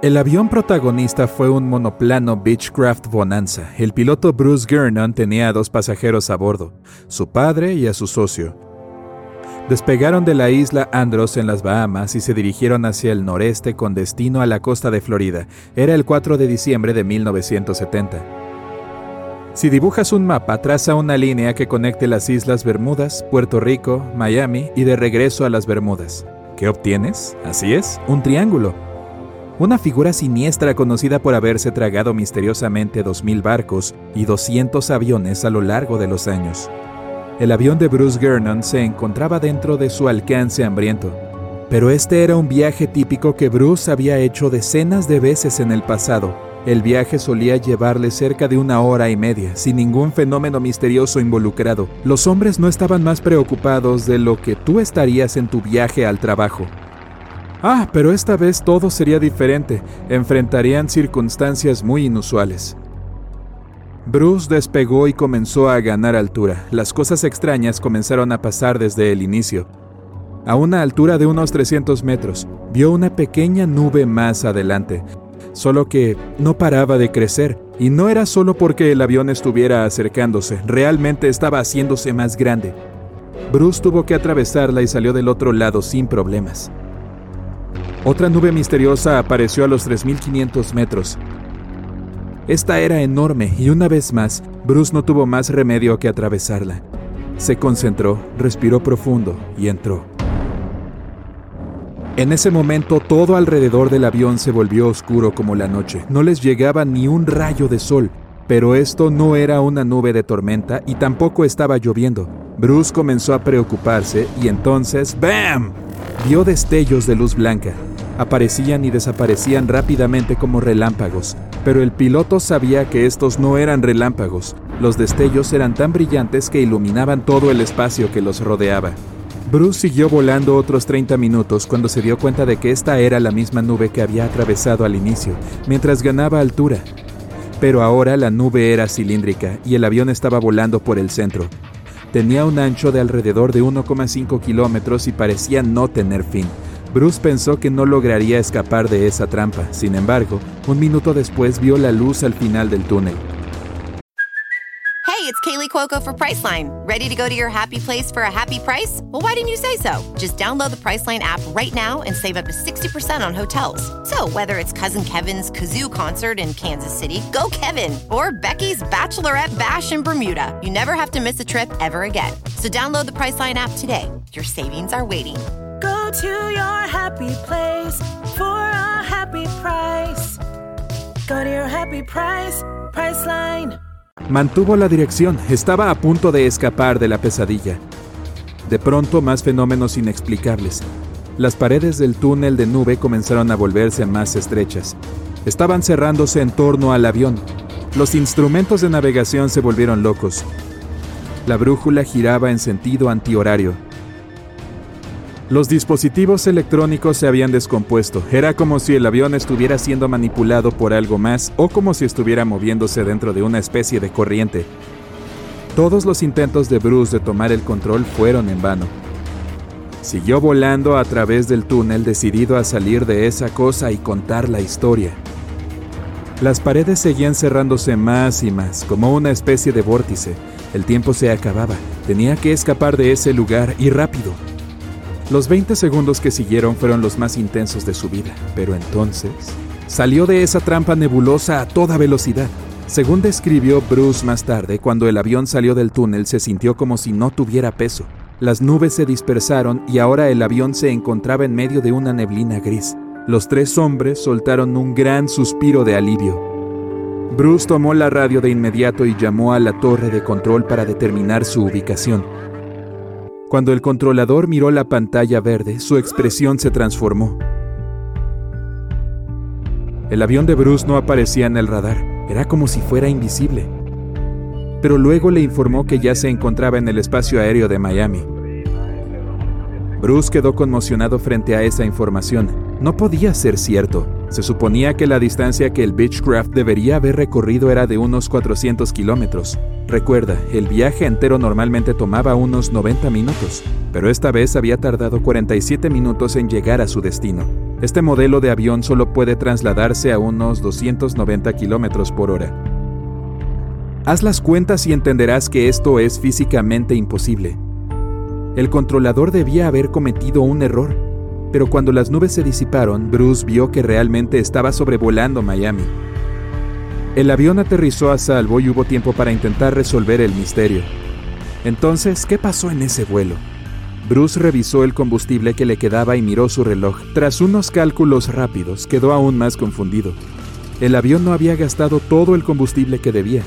El avión protagonista fue un monoplano Beechcraft Bonanza. El piloto Bruce Gernon tenía a dos pasajeros a bordo, su padre y a su socio. Despegaron de la isla Andros en las Bahamas y se dirigieron hacia el noreste con destino a la costa de Florida. Era el 4 de diciembre de 1970. Si dibujas un mapa, traza una línea que conecte las Islas Bermudas, Puerto Rico, Miami y de regreso a las Bermudas. ¿Qué obtienes? Así es, un triángulo una figura siniestra conocida por haberse tragado misteriosamente 2.000 barcos y 200 aviones a lo largo de los años. El avión de Bruce Gernon se encontraba dentro de su alcance hambriento, pero este era un viaje típico que Bruce había hecho decenas de veces en el pasado. El viaje solía llevarle cerca de una hora y media, sin ningún fenómeno misterioso involucrado. Los hombres no estaban más preocupados de lo que tú estarías en tu viaje al trabajo. Ah, pero esta vez todo sería diferente. Enfrentarían circunstancias muy inusuales. Bruce despegó y comenzó a ganar altura. Las cosas extrañas comenzaron a pasar desde el inicio. A una altura de unos 300 metros, vio una pequeña nube más adelante, solo que no paraba de crecer, y no era solo porque el avión estuviera acercándose, realmente estaba haciéndose más grande. Bruce tuvo que atravesarla y salió del otro lado sin problemas. Otra nube misteriosa apareció a los 3.500 metros. Esta era enorme y una vez más, Bruce no tuvo más remedio que atravesarla. Se concentró, respiró profundo y entró. En ese momento todo alrededor del avión se volvió oscuro como la noche. No les llegaba ni un rayo de sol, pero esto no era una nube de tormenta y tampoco estaba lloviendo. Bruce comenzó a preocuparse y entonces ¡BAM! Vio destellos de luz blanca aparecían y desaparecían rápidamente como relámpagos, pero el piloto sabía que estos no eran relámpagos, los destellos eran tan brillantes que iluminaban todo el espacio que los rodeaba. Bruce siguió volando otros 30 minutos cuando se dio cuenta de que esta era la misma nube que había atravesado al inicio, mientras ganaba altura. Pero ahora la nube era cilíndrica y el avión estaba volando por el centro. Tenía un ancho de alrededor de 1,5 kilómetros y parecía no tener fin, Bruce pensó que no lograría escapar de esa trampa. Sin embargo, un minuto después vio la luz al final del túnel. Hey, it's Kaylee Cuoco for Priceline. Ready to go to your happy place for a happy price? Well, why didn't you say so? Just download the Priceline app right now and save up to 60% on hotels. So, whether it's Cousin Kevin's Kazoo concert in Kansas City, go Kevin, or Becky's Bachelorette Bash in Bermuda, you never have to miss a trip ever again. So, download the Priceline app today. Your savings are waiting to your happy place for a happy price. Price. Mantuvo la dirección, estaba a punto de escapar de la pesadilla. De pronto, más fenómenos inexplicables. Las paredes del túnel de nube comenzaron a volverse más estrechas. Estaban cerrándose en torno al avión. Los instrumentos de navegación se volvieron locos. La brújula giraba en sentido antihorario. Los dispositivos electrónicos se habían descompuesto. Era como si el avión estuviera siendo manipulado por algo más o como si estuviera moviéndose dentro de una especie de corriente. Todos los intentos de Bruce de tomar el control fueron en vano. Siguió volando a través del túnel decidido a salir de esa cosa y contar la historia. Las paredes seguían cerrándose más y más, como una especie de vórtice. El tiempo se acababa. Tenía que escapar de ese lugar y rápido. Los 20 segundos que siguieron fueron los más intensos de su vida, pero entonces salió de esa trampa nebulosa a toda velocidad. Según describió Bruce más tarde, cuando el avión salió del túnel se sintió como si no tuviera peso. Las nubes se dispersaron y ahora el avión se encontraba en medio de una neblina gris. Los tres hombres soltaron un gran suspiro de alivio. Bruce tomó la radio de inmediato y llamó a la torre de control para determinar su ubicación. Cuando el controlador miró la pantalla verde, su expresión se transformó. El avión de Bruce no aparecía en el radar, era como si fuera invisible. Pero luego le informó que ya se encontraba en el espacio aéreo de Miami. Bruce quedó conmocionado frente a esa información. No podía ser cierto. Se suponía que la distancia que el Beechcraft debería haber recorrido era de unos 400 kilómetros. Recuerda, el viaje entero normalmente tomaba unos 90 minutos, pero esta vez había tardado 47 minutos en llegar a su destino. Este modelo de avión solo puede trasladarse a unos 290 kilómetros por hora. Haz las cuentas y entenderás que esto es físicamente imposible. El controlador debía haber cometido un error, pero cuando las nubes se disiparon, Bruce vio que realmente estaba sobrevolando Miami. El avión aterrizó a salvo y hubo tiempo para intentar resolver el misterio. Entonces, ¿qué pasó en ese vuelo? Bruce revisó el combustible que le quedaba y miró su reloj. Tras unos cálculos rápidos, quedó aún más confundido. El avión no había gastado todo el combustible que debía.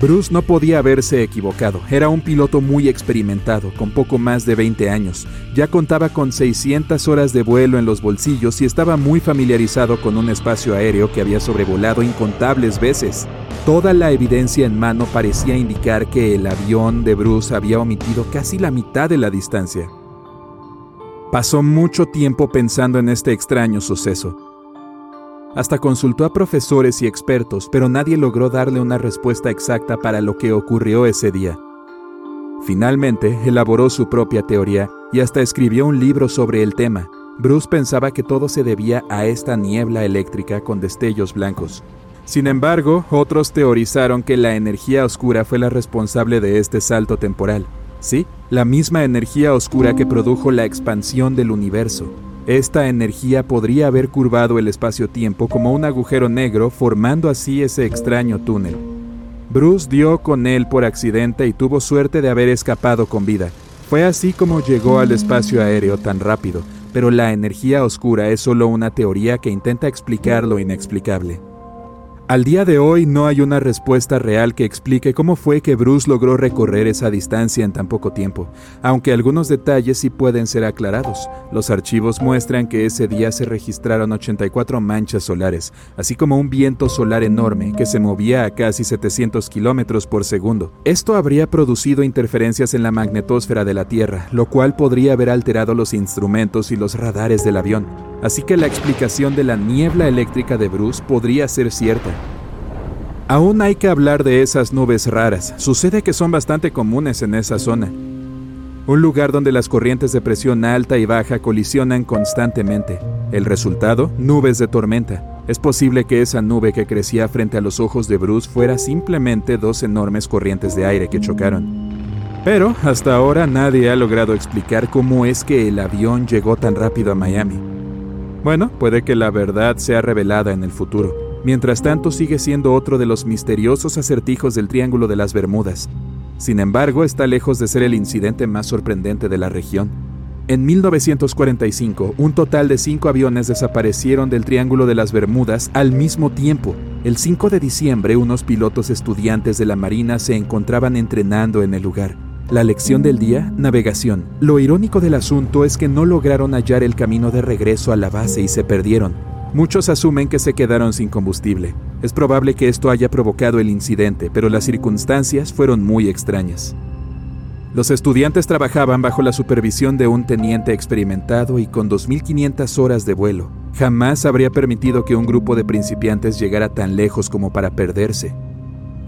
Bruce no podía haberse equivocado. Era un piloto muy experimentado, con poco más de 20 años. Ya contaba con 600 horas de vuelo en los bolsillos y estaba muy familiarizado con un espacio aéreo que había sobrevolado incontables veces. Toda la evidencia en mano parecía indicar que el avión de Bruce había omitido casi la mitad de la distancia. Pasó mucho tiempo pensando en este extraño suceso. Hasta consultó a profesores y expertos, pero nadie logró darle una respuesta exacta para lo que ocurrió ese día. Finalmente, elaboró su propia teoría y hasta escribió un libro sobre el tema. Bruce pensaba que todo se debía a esta niebla eléctrica con destellos blancos. Sin embargo, otros teorizaron que la energía oscura fue la responsable de este salto temporal. Sí, la misma energía oscura que produjo la expansión del universo. Esta energía podría haber curvado el espacio-tiempo como un agujero negro, formando así ese extraño túnel. Bruce dio con él por accidente y tuvo suerte de haber escapado con vida. Fue así como llegó al espacio aéreo tan rápido, pero la energía oscura es solo una teoría que intenta explicar lo inexplicable. Al día de hoy no hay una respuesta real que explique cómo fue que Bruce logró recorrer esa distancia en tan poco tiempo, aunque algunos detalles sí pueden ser aclarados. Los archivos muestran que ese día se registraron 84 manchas solares, así como un viento solar enorme que se movía a casi 700 kilómetros por segundo. Esto habría producido interferencias en la magnetosfera de la Tierra, lo cual podría haber alterado los instrumentos y los radares del avión. Así que la explicación de la niebla eléctrica de Bruce podría ser cierta. Aún hay que hablar de esas nubes raras. Sucede que son bastante comunes en esa zona. Un lugar donde las corrientes de presión alta y baja colisionan constantemente. El resultado, nubes de tormenta. Es posible que esa nube que crecía frente a los ojos de Bruce fuera simplemente dos enormes corrientes de aire que chocaron. Pero hasta ahora nadie ha logrado explicar cómo es que el avión llegó tan rápido a Miami. Bueno, puede que la verdad sea revelada en el futuro. Mientras tanto, sigue siendo otro de los misteriosos acertijos del Triángulo de las Bermudas. Sin embargo, está lejos de ser el incidente más sorprendente de la región. En 1945, un total de cinco aviones desaparecieron del Triángulo de las Bermudas al mismo tiempo. El 5 de diciembre, unos pilotos estudiantes de la Marina se encontraban entrenando en el lugar. La lección del día, navegación. Lo irónico del asunto es que no lograron hallar el camino de regreso a la base y se perdieron. Muchos asumen que se quedaron sin combustible. Es probable que esto haya provocado el incidente, pero las circunstancias fueron muy extrañas. Los estudiantes trabajaban bajo la supervisión de un teniente experimentado y con 2.500 horas de vuelo. Jamás habría permitido que un grupo de principiantes llegara tan lejos como para perderse.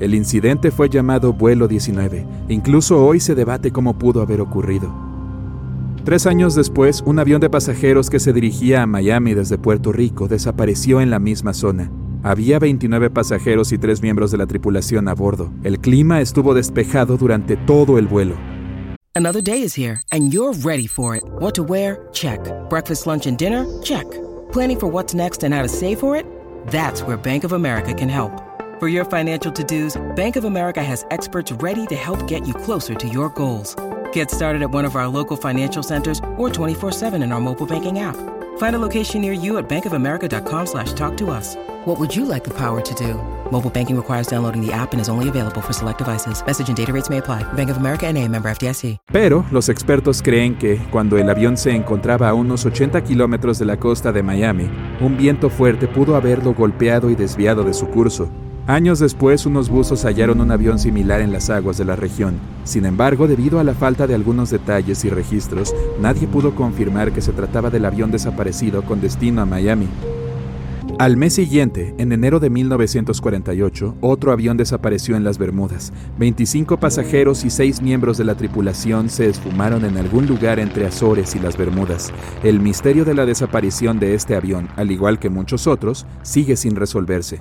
El incidente fue llamado Vuelo 19. Incluso hoy se debate cómo pudo haber ocurrido. Tres años después, un avión de pasajeros que se dirigía a Miami desde Puerto Rico desapareció en la misma zona. Había 29 pasajeros y tres miembros de la tripulación a bordo. El clima estuvo despejado durante todo el vuelo. Another day is here and you're ready for it. What to wear? Check. Breakfast, lunch and dinner? Check. Planning for what's next and how to save for it? That's where Bank of America can help. For your financial to-dos, Bank of America has experts ready to help get you closer to your goals. Get started at one of our local financial centers or 24-7 in our mobile banking app. Find a location near you at bankofamerica.com slash talk to us. What would you like the power to do? Mobile banking requires downloading the app and is only available for select devices. Message and data rates may apply. Bank of America and a member FDIC. Pero los expertos creen que, cuando el avión se encontraba a unos 80 kilómetros de la costa de Miami, un viento fuerte pudo haberlo golpeado y desviado de su curso. Años después, unos buzos hallaron un avión similar en las aguas de la región. Sin embargo, debido a la falta de algunos detalles y registros, nadie pudo confirmar que se trataba del avión desaparecido con destino a Miami. Al mes siguiente, en enero de 1948, otro avión desapareció en las Bermudas. 25 pasajeros y 6 miembros de la tripulación se esfumaron en algún lugar entre Azores y las Bermudas. El misterio de la desaparición de este avión, al igual que muchos otros, sigue sin resolverse.